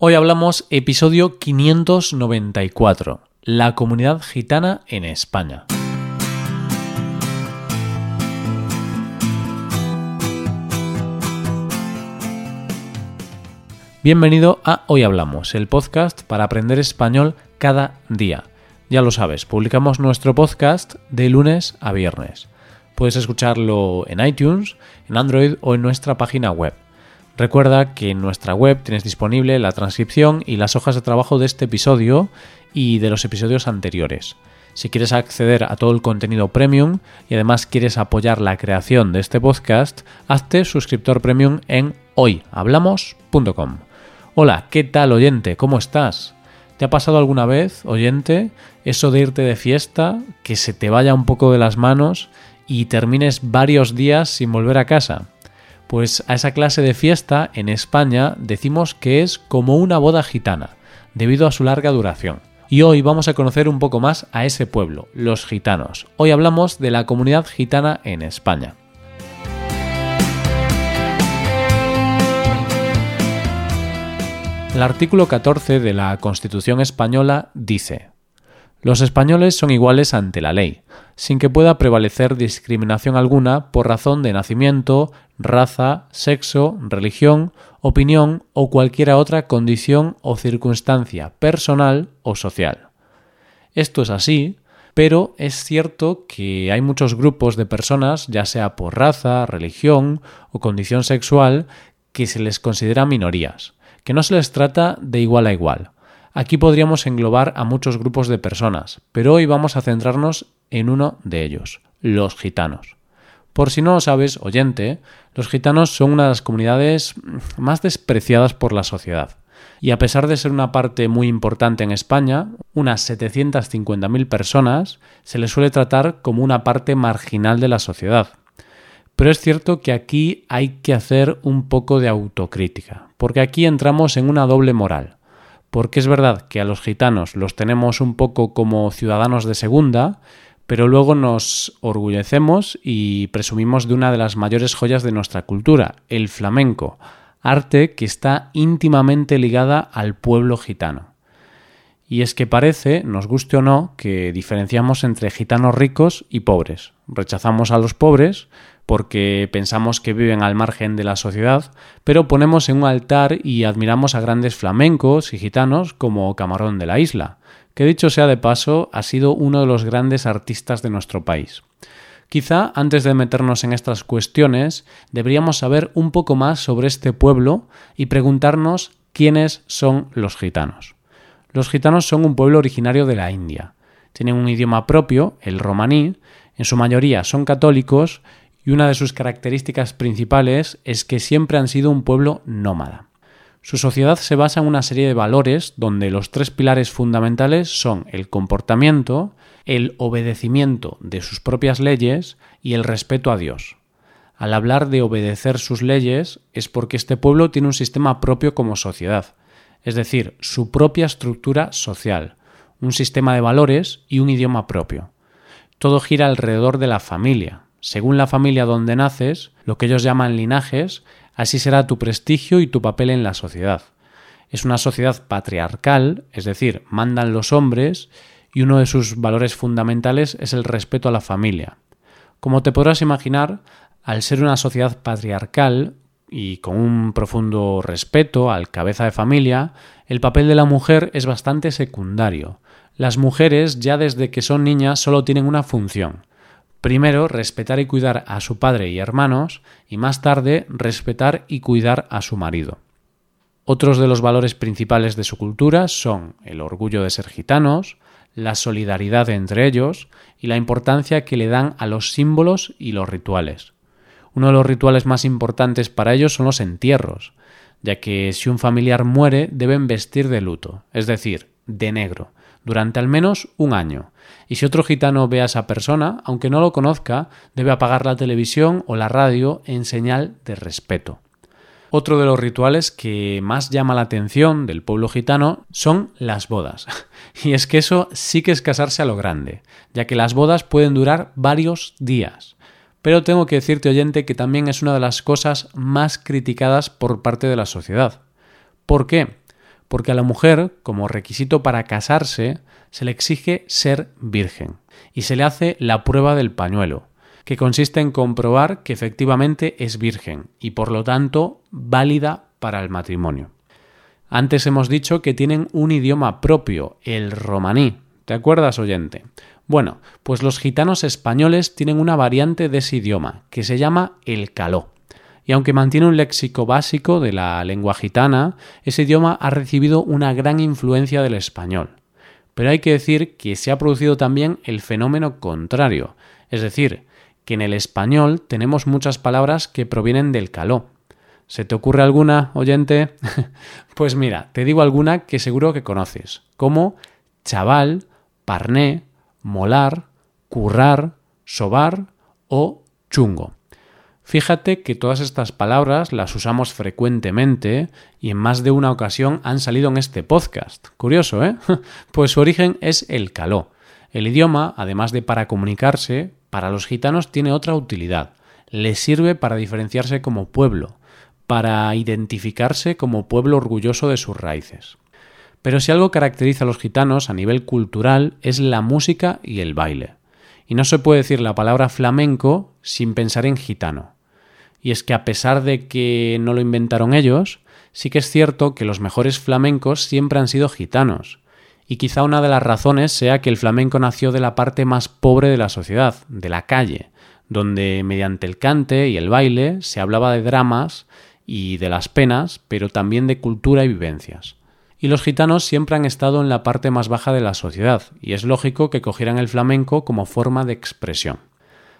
Hoy hablamos episodio 594, la comunidad gitana en España. Bienvenido a Hoy Hablamos, el podcast para aprender español cada día. Ya lo sabes, publicamos nuestro podcast de lunes a viernes. Puedes escucharlo en iTunes, en Android o en nuestra página web Recuerda que en nuestra web tienes disponible la transcripción y las hojas de trabajo de este episodio y de los episodios anteriores. Si quieres acceder a todo el contenido premium y además quieres apoyar la creación de este podcast, hazte suscriptor premium en hoyhablamos.com. Hola, ¿qué tal oyente? ¿Cómo estás? ¿Te ha pasado alguna vez, oyente, eso de irte de fiesta, que se te vaya un poco de las manos y termines varios días sin volver a casa? Pues a esa clase de fiesta en España decimos que es como una boda gitana, debido a su larga duración. Y hoy vamos a conocer un poco más a ese pueblo, los gitanos. Hoy hablamos de la comunidad gitana en España. El artículo 14 de la Constitución española dice, los españoles son iguales ante la ley, sin que pueda prevalecer discriminación alguna por razón de nacimiento, raza, sexo, religión, opinión o cualquier otra condición o circunstancia personal o social. Esto es así, pero es cierto que hay muchos grupos de personas, ya sea por raza, religión o condición sexual, que se les considera minorías, que no se les trata de igual a igual Aquí podríamos englobar a muchos grupos de personas, pero hoy vamos a centrarnos en uno de ellos, los gitanos. Por si no lo sabes, oyente, los gitanos son una de las comunidades más despreciadas por la sociedad. Y a pesar de ser una parte muy importante en España, unas 750.000 personas, se les suele tratar como una parte marginal de la sociedad. Pero es cierto que aquí hay que hacer un poco de autocrítica, porque aquí entramos en una doble moral porque es verdad que a los gitanos los tenemos un poco como ciudadanos de segunda, pero luego nos orgullecemos y presumimos de una de las mayores joyas de nuestra cultura, el flamenco, arte que está íntimamente ligada al pueblo gitano. Y es que parece, nos guste o no, que diferenciamos entre gitanos ricos y pobres. Rechazamos a los pobres porque pensamos que viven al margen de la sociedad, pero ponemos en un altar y admiramos a grandes flamencos y gitanos como Camarón de la Isla, que dicho sea de paso ha sido uno de los grandes artistas de nuestro país. Quizá antes de meternos en estas cuestiones deberíamos saber un poco más sobre este pueblo y preguntarnos quiénes son los gitanos. Los gitanos son un pueblo originario de la India. Tienen un idioma propio, el romaní, en su mayoría son católicos y una de sus características principales es que siempre han sido un pueblo nómada. Su sociedad se basa en una serie de valores donde los tres pilares fundamentales son el comportamiento, el obedecimiento de sus propias leyes y el respeto a Dios. Al hablar de obedecer sus leyes es porque este pueblo tiene un sistema propio como sociedad, es decir, su propia estructura social, un sistema de valores y un idioma propio. Todo gira alrededor de la familia, según la familia donde naces, lo que ellos llaman linajes, así será tu prestigio y tu papel en la sociedad. Es una sociedad patriarcal, es decir, mandan los hombres, y uno de sus valores fundamentales es el respeto a la familia. Como te podrás imaginar, al ser una sociedad patriarcal y con un profundo respeto al cabeza de familia, el papel de la mujer es bastante secundario. Las mujeres ya desde que son niñas solo tienen una función, Primero, respetar y cuidar a su padre y hermanos, y más tarde, respetar y cuidar a su marido. Otros de los valores principales de su cultura son el orgullo de ser gitanos, la solidaridad entre ellos y la importancia que le dan a los símbolos y los rituales. Uno de los rituales más importantes para ellos son los entierros, ya que si un familiar muere deben vestir de luto, es decir, de negro, durante al menos un año. Y si otro gitano ve a esa persona, aunque no lo conozca, debe apagar la televisión o la radio en señal de respeto. Otro de los rituales que más llama la atención del pueblo gitano son las bodas. Y es que eso sí que es casarse a lo grande, ya que las bodas pueden durar varios días. Pero tengo que decirte, oyente, que también es una de las cosas más criticadas por parte de la sociedad. ¿Por qué? porque a la mujer, como requisito para casarse, se le exige ser virgen y se le hace la prueba del pañuelo, que consiste en comprobar que efectivamente es virgen y por lo tanto válida para el matrimonio. Antes hemos dicho que tienen un idioma propio, el romaní. ¿Te acuerdas, oyente? Bueno, pues los gitanos españoles tienen una variante de ese idioma, que se llama el caló. Y aunque mantiene un léxico básico de la lengua gitana, ese idioma ha recibido una gran influencia del español. Pero hay que decir que se ha producido también el fenómeno contrario, es decir, que en el español tenemos muchas palabras que provienen del caló. ¿Se te ocurre alguna, oyente? pues mira, te digo alguna que seguro que conoces, como chaval, parné, molar, currar, sobar o chungo. Fíjate que todas estas palabras las usamos frecuentemente y en más de una ocasión han salido en este podcast. Curioso, ¿eh? Pues su origen es el caló. El idioma, además de para comunicarse, para los gitanos tiene otra utilidad. Les sirve para diferenciarse como pueblo, para identificarse como pueblo orgulloso de sus raíces. Pero si algo caracteriza a los gitanos a nivel cultural es la música y el baile. Y no se puede decir la palabra flamenco sin pensar en gitano. Y es que a pesar de que no lo inventaron ellos, sí que es cierto que los mejores flamencos siempre han sido gitanos. Y quizá una de las razones sea que el flamenco nació de la parte más pobre de la sociedad, de la calle, donde mediante el cante y el baile se hablaba de dramas y de las penas, pero también de cultura y vivencias. Y los gitanos siempre han estado en la parte más baja de la sociedad, y es lógico que cogieran el flamenco como forma de expresión.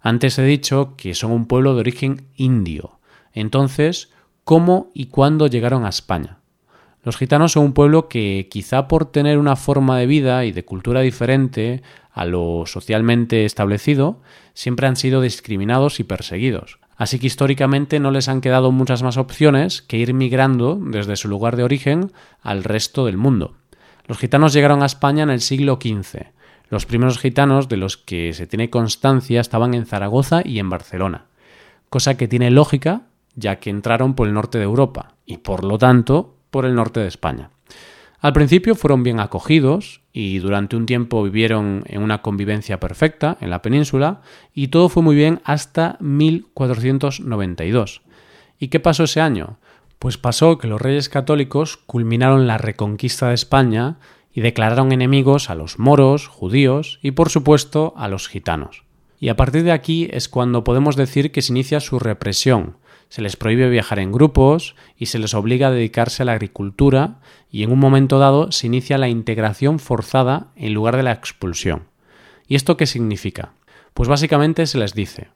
Antes he dicho que son un pueblo de origen indio. Entonces, ¿cómo y cuándo llegaron a España? Los gitanos son un pueblo que, quizá por tener una forma de vida y de cultura diferente a lo socialmente establecido, siempre han sido discriminados y perseguidos. Así que históricamente no les han quedado muchas más opciones que ir migrando desde su lugar de origen al resto del mundo. Los gitanos llegaron a España en el siglo XV, los primeros gitanos de los que se tiene constancia estaban en Zaragoza y en Barcelona, cosa que tiene lógica ya que entraron por el norte de Europa y por lo tanto por el norte de España. Al principio fueron bien acogidos y durante un tiempo vivieron en una convivencia perfecta en la península y todo fue muy bien hasta 1492. ¿Y qué pasó ese año? Pues pasó que los reyes católicos culminaron la reconquista de España y declararon enemigos a los moros, judíos y por supuesto a los gitanos. Y a partir de aquí es cuando podemos decir que se inicia su represión. Se les prohíbe viajar en grupos y se les obliga a dedicarse a la agricultura y en un momento dado se inicia la integración forzada en lugar de la expulsión. ¿Y esto qué significa? Pues básicamente se les dice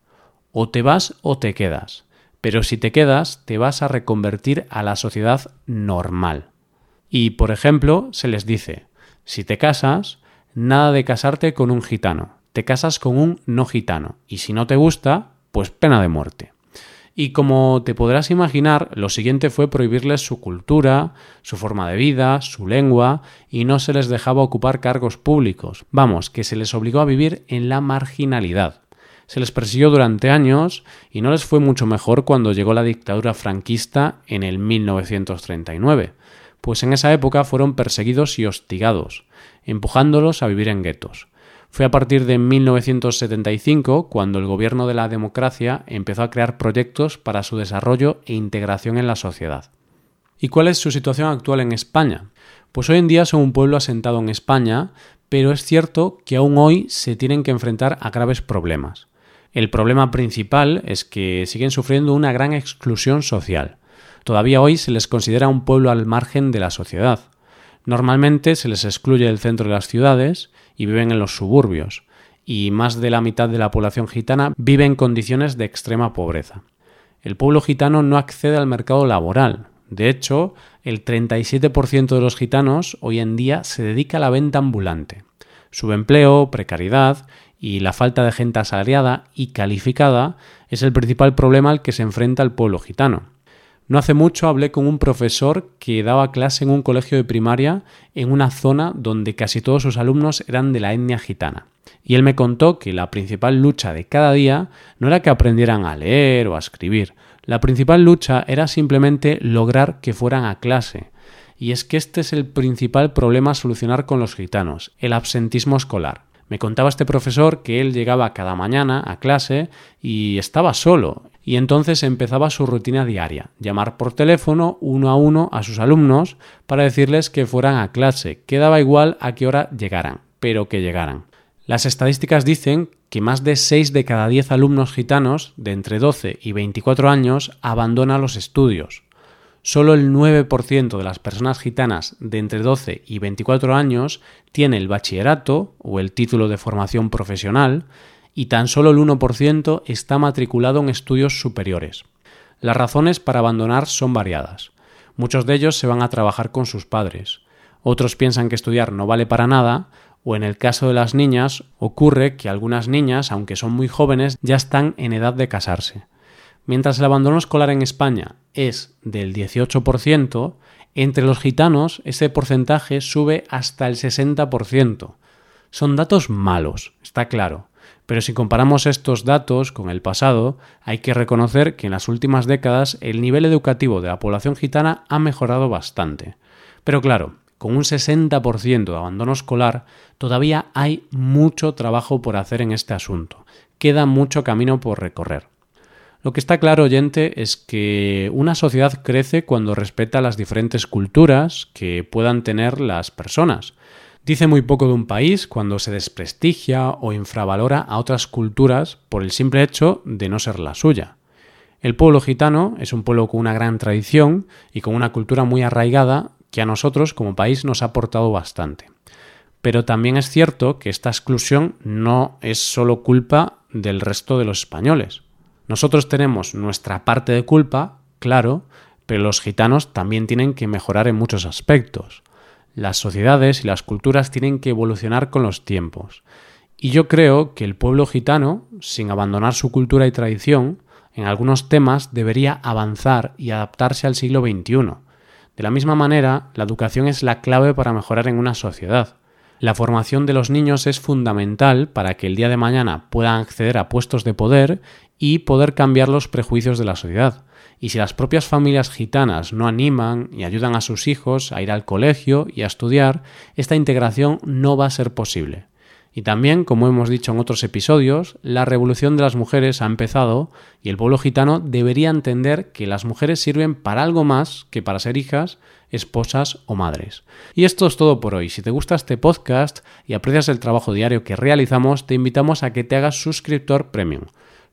o te vas o te quedas, pero si te quedas te vas a reconvertir a la sociedad normal. Y, por ejemplo, se les dice, si te casas, nada de casarte con un gitano, te casas con un no gitano, y si no te gusta, pues pena de muerte. Y como te podrás imaginar, lo siguiente fue prohibirles su cultura, su forma de vida, su lengua, y no se les dejaba ocupar cargos públicos. Vamos, que se les obligó a vivir en la marginalidad. Se les persiguió durante años y no les fue mucho mejor cuando llegó la dictadura franquista en el 1939 pues en esa época fueron perseguidos y hostigados, empujándolos a vivir en guetos. Fue a partir de 1975 cuando el gobierno de la democracia empezó a crear proyectos para su desarrollo e integración en la sociedad. ¿Y cuál es su situación actual en España? Pues hoy en día son un pueblo asentado en España, pero es cierto que aún hoy se tienen que enfrentar a graves problemas. El problema principal es que siguen sufriendo una gran exclusión social. Todavía hoy se les considera un pueblo al margen de la sociedad. Normalmente se les excluye del centro de las ciudades y viven en los suburbios, y más de la mitad de la población gitana vive en condiciones de extrema pobreza. El pueblo gitano no accede al mercado laboral. De hecho, el 37% de los gitanos hoy en día se dedica a la venta ambulante. Subempleo, precariedad y la falta de gente asalariada y calificada es el principal problema al que se enfrenta el pueblo gitano. No hace mucho hablé con un profesor que daba clase en un colegio de primaria en una zona donde casi todos sus alumnos eran de la etnia gitana. Y él me contó que la principal lucha de cada día no era que aprendieran a leer o a escribir. La principal lucha era simplemente lograr que fueran a clase. y es que este es el principal problema a solucionar con los gitanos, el absentismo escolar. Me contaba este profesor que él llegaba cada mañana a clase y estaba solo, y entonces empezaba su rutina diaria, llamar por teléfono uno a uno a sus alumnos para decirles que fueran a clase, que daba igual a qué hora llegaran, pero que llegaran. Las estadísticas dicen que más de 6 de cada 10 alumnos gitanos de entre 12 y 24 años abandonan los estudios. Solo el 9% de las personas gitanas de entre 12 y 24 años tiene el bachillerato o el título de formación profesional y tan solo el 1% está matriculado en estudios superiores. Las razones para abandonar son variadas. Muchos de ellos se van a trabajar con sus padres. Otros piensan que estudiar no vale para nada o en el caso de las niñas ocurre que algunas niñas, aunque son muy jóvenes, ya están en edad de casarse. Mientras el abandono escolar en España es del 18%, entre los gitanos ese porcentaje sube hasta el 60%. Son datos malos, está claro, pero si comparamos estos datos con el pasado, hay que reconocer que en las últimas décadas el nivel educativo de la población gitana ha mejorado bastante. Pero claro, con un 60% de abandono escolar, todavía hay mucho trabajo por hacer en este asunto. Queda mucho camino por recorrer. Lo que está claro, oyente, es que una sociedad crece cuando respeta las diferentes culturas que puedan tener las personas. Dice muy poco de un país cuando se desprestigia o infravalora a otras culturas por el simple hecho de no ser la suya. El pueblo gitano es un pueblo con una gran tradición y con una cultura muy arraigada que a nosotros como país nos ha aportado bastante. Pero también es cierto que esta exclusión no es solo culpa del resto de los españoles. Nosotros tenemos nuestra parte de culpa, claro, pero los gitanos también tienen que mejorar en muchos aspectos. Las sociedades y las culturas tienen que evolucionar con los tiempos. Y yo creo que el pueblo gitano, sin abandonar su cultura y tradición, en algunos temas debería avanzar y adaptarse al siglo XXI. De la misma manera, la educación es la clave para mejorar en una sociedad. La formación de los niños es fundamental para que el día de mañana puedan acceder a puestos de poder y poder cambiar los prejuicios de la sociedad. Y si las propias familias gitanas no animan y ayudan a sus hijos a ir al colegio y a estudiar, esta integración no va a ser posible. Y también, como hemos dicho en otros episodios, la revolución de las mujeres ha empezado y el pueblo gitano debería entender que las mujeres sirven para algo más que para ser hijas, esposas o madres. Y esto es todo por hoy. Si te gusta este podcast y aprecias el trabajo diario que realizamos, te invitamos a que te hagas suscriptor premium.